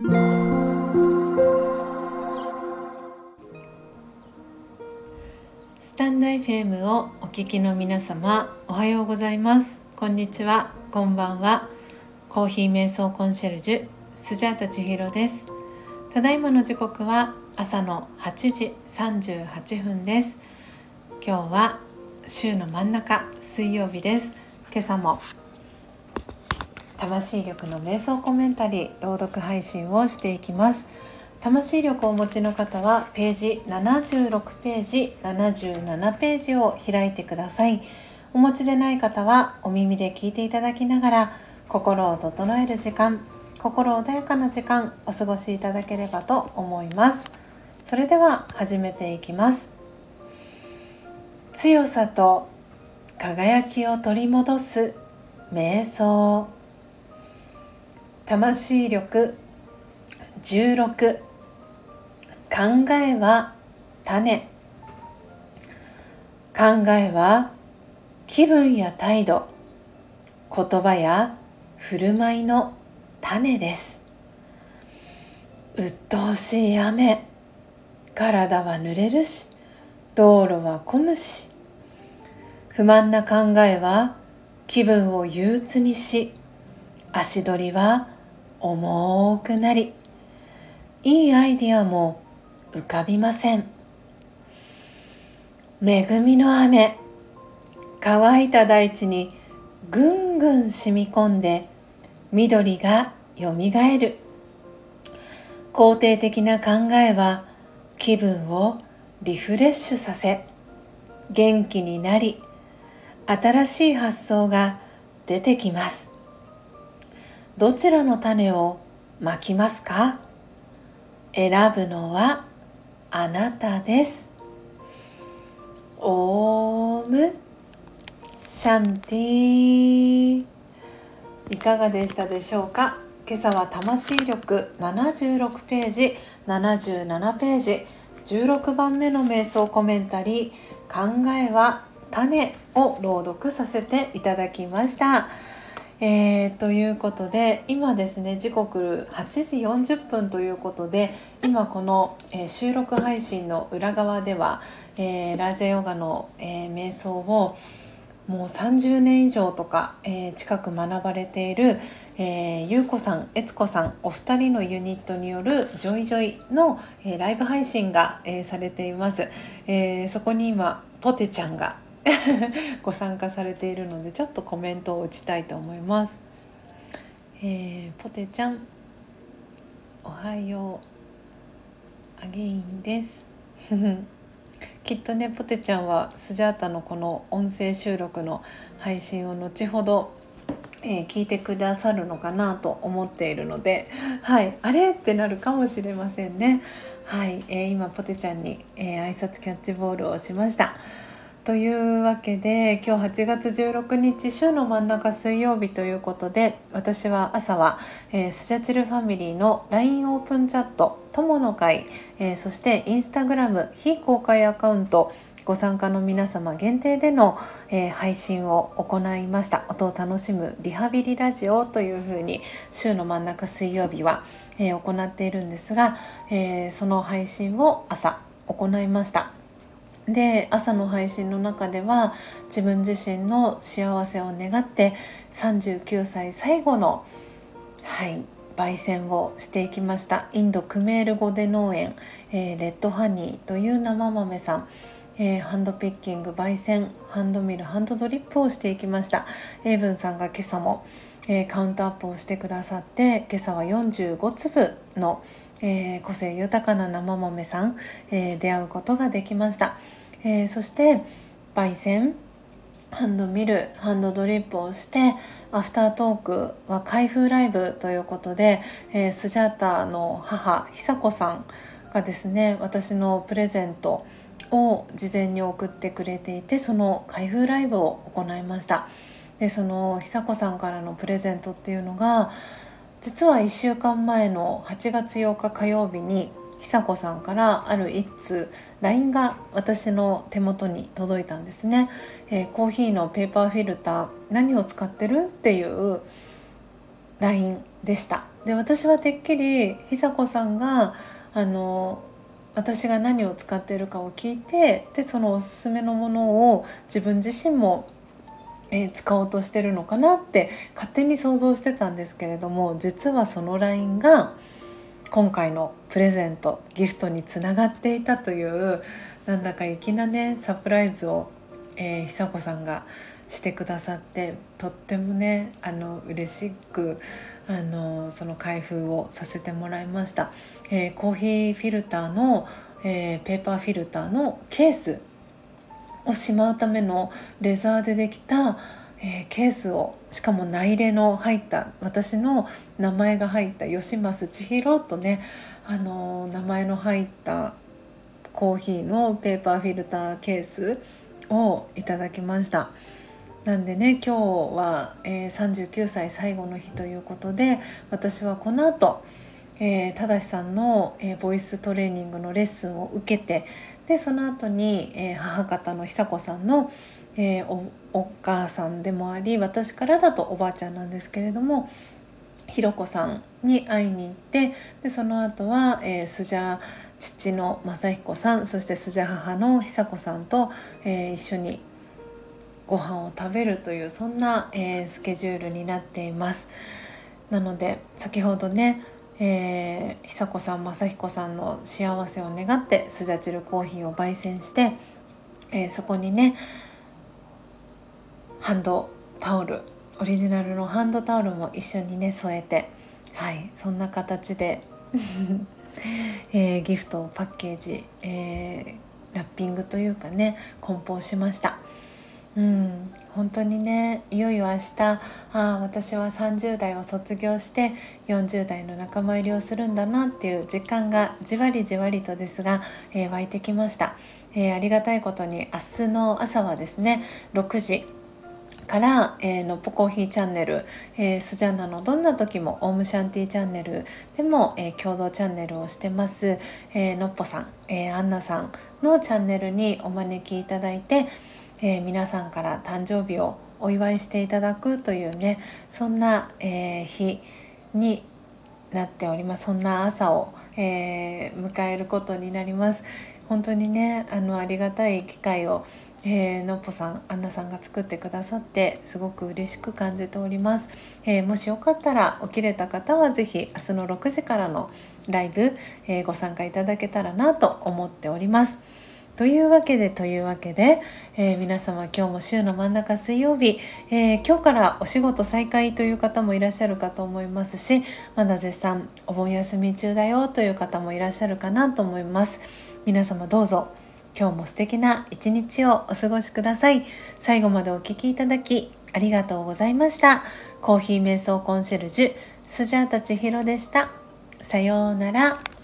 スタンド FM をお聞きの皆様おはようございます。こんにちは。こんばんは。コーヒー瞑想コンシェルジュスジャータ千尋です。ただいまの時刻は朝の8時38分です。今日は週の真ん中水曜日です。今朝も魂力の瞑想コメンタリー朗読配信をしていきます。魂力をお持ちの方はページ76ページ77ページを開いてください。お持ちでない方はお耳で聞いていただきながら心を整える時間心穏やかな時間お過ごしいただければと思います。それでは始めていきます。強さと輝きを取り戻す瞑想。魂力16考えは種。考えは気分や態度。言葉や振る舞いの種です。鬱陶しい雨。体は濡れるし道路は混むし。不満な考えは気分を憂鬱にし足取りは重くなりいいアイディアも浮かびません。恵みの雨乾いた大地にぐんぐん染み込んで緑がよみがえる。肯定的な考えは気分をリフレッシュさせ元気になり新しい発想が出てきます。どちらの種をまきますか？選ぶのはあなたです。オーム。シャンティいかがでしたでしょうか？今朝は魂力76ページ77ページ16番目の瞑想コメンタリー考えは種を朗読させていただきました。えー、ということで今ですね時刻8時40分ということで今この、えー、収録配信の裏側では、えー、ラージャヨガの、えー、瞑想をもう30年以上とか、えー、近く学ばれている、えー、ゆうこさん、えつこさんお二人のユニットによるジョイジョイの、えー、ライブ配信が、えー、されています、えー、そこに今ポテちゃんが ご参加されているのでちょっとコメントを打ちたいと思います。えー、ポテちゃんおはよう again です。きっとねポテちゃんはスジャータのこの音声収録の配信を後ほど、えー、聞いてくださるのかなと思っているのではいあれ？ってなるかもしれませんね。はい、えー、今ポテちゃんに、えー、挨拶キャッチボールをしました。というわけで今日8月16日週の真ん中水曜日ということで私は朝は、えー、スジャチルファミリーの LINE オープンチャット友の会、えー、そしてインスタグラム非公開アカウントご参加の皆様限定での、えー、配信を行いました音を楽しむリハビリラジオというふうに週の真ん中水曜日は、え、行っているんですが、え、その配信を朝行いました。で朝の配信の中では自分自身の幸せを願って39歳最後の、はい、焙煎をしていきました。インドクメール語で農園、えー、レッドハニーという生豆さん、えー、ハンドピッキング焙煎ハンドミルハンドドリップをしていきました。エイブンさんが今朝も、えー、カウントアップをしてくださって今朝は45粒の、えー、個性豊かな生豆さん、えー、出会うことができました、えー、そして焙煎ハンドミルハンドドリップをしてアフタートークは開封ライブということで、え、スジャータの母久子さんがですね私のプレゼントを事前に送ってくれていてその開封ライブを行いました。でその久子さんからのプレゼントっていうのが実は1週間前の8月8日火曜日に久子さんからある一通 LINE が私の手元に届いたんですね、えー、コーヒーのペーパーフィルター何を使ってる？っていう LINE でした。で私はてっきり久子さんがあの私が何を使っているかを聞いてでそのおすすめのものを自分自身も、えー、使おうとしてるのかなって勝手に想像してたんですけれども実はその LINE が今回のプレゼントギフトにつながっていたというなんだか粋なねサプライズを、えー、久子さんがしてくださってとってもねあの嬉しくあのその開封をさせてもらいました、えー、コーヒーフィルターの、えー、ペーパーフィルターのケースをしまうためのレザーでできた、えー、ケースをしかも内入れの入った私の名前が入った吉増千尋とね、あの名前の入ったコーヒーのペーパーフィルターケースをいただきました。なんでね今日は、えー、39歳最後の日ということで私はこの後えー、正さんの、えー、ボイストレーニングのレッスンを受けてでその後に、えー、母方の久子さんの、えー、おお母さんでもあり私からだとおばあちゃんなんですけれどもひろこさんに会いに行ってでその後は、えー、スジャ父の正彦さんそしてスジャ母の久子さんと、えー、一緒にご飯を食べるというそんな、えー、スケジュールになっています。なので先ほどね、えー、久子さん正彦さんの幸せを願ってスジャチルコーヒーを焙煎して、えー、そこにねハンドタオルオリジナルのハンドタオルも一緒にね添えてはいそんな形で えー、ギフトをパッケージ、えー、ラッピングというかね梱包しました。うん、本当にねいよいよ明日ああ私は30代を卒業して40代の仲間入りをするんだなっていう実感がじわりじわりとですが、えー、湧いてきました、えー、ありがたいことに明日の朝はですね6時から、えー、のっぽコーヒーチャンネル、えー、スジャンナのどんな時もオームシャンティーチャンネルでも、えー、共同チャンネルをしてます、えー、のっぽさん、えー、アンナさんのチャンネルにお招きいただいて、えー、皆さんから誕生日をお祝いしていただくというねそんな、えー、日になっております。そんな朝を、えー、迎えることになります。本当にねあのありがたい機会を、えー、のっぽさんアンナさんが作ってくださってすごく嬉しく感じております、えー、もしよかったら起きれた方は是非明日の6時からのライブ、え、ご参加いただけたらなと思っております。というわけでというわけで、えー、皆様今日も週の真ん中水曜日、えー、今日からお仕事再開という方もいらっしゃるかと思いますしまだ絶賛お盆休み中だよという方もいらっしゃるかなと思います。皆様どうぞ今日も素敵な一日をお過ごしください。最後までお聴きいただきありがとうございました。コーヒー瞑想コンシェルジュスジャータ千尋でした。さようなら。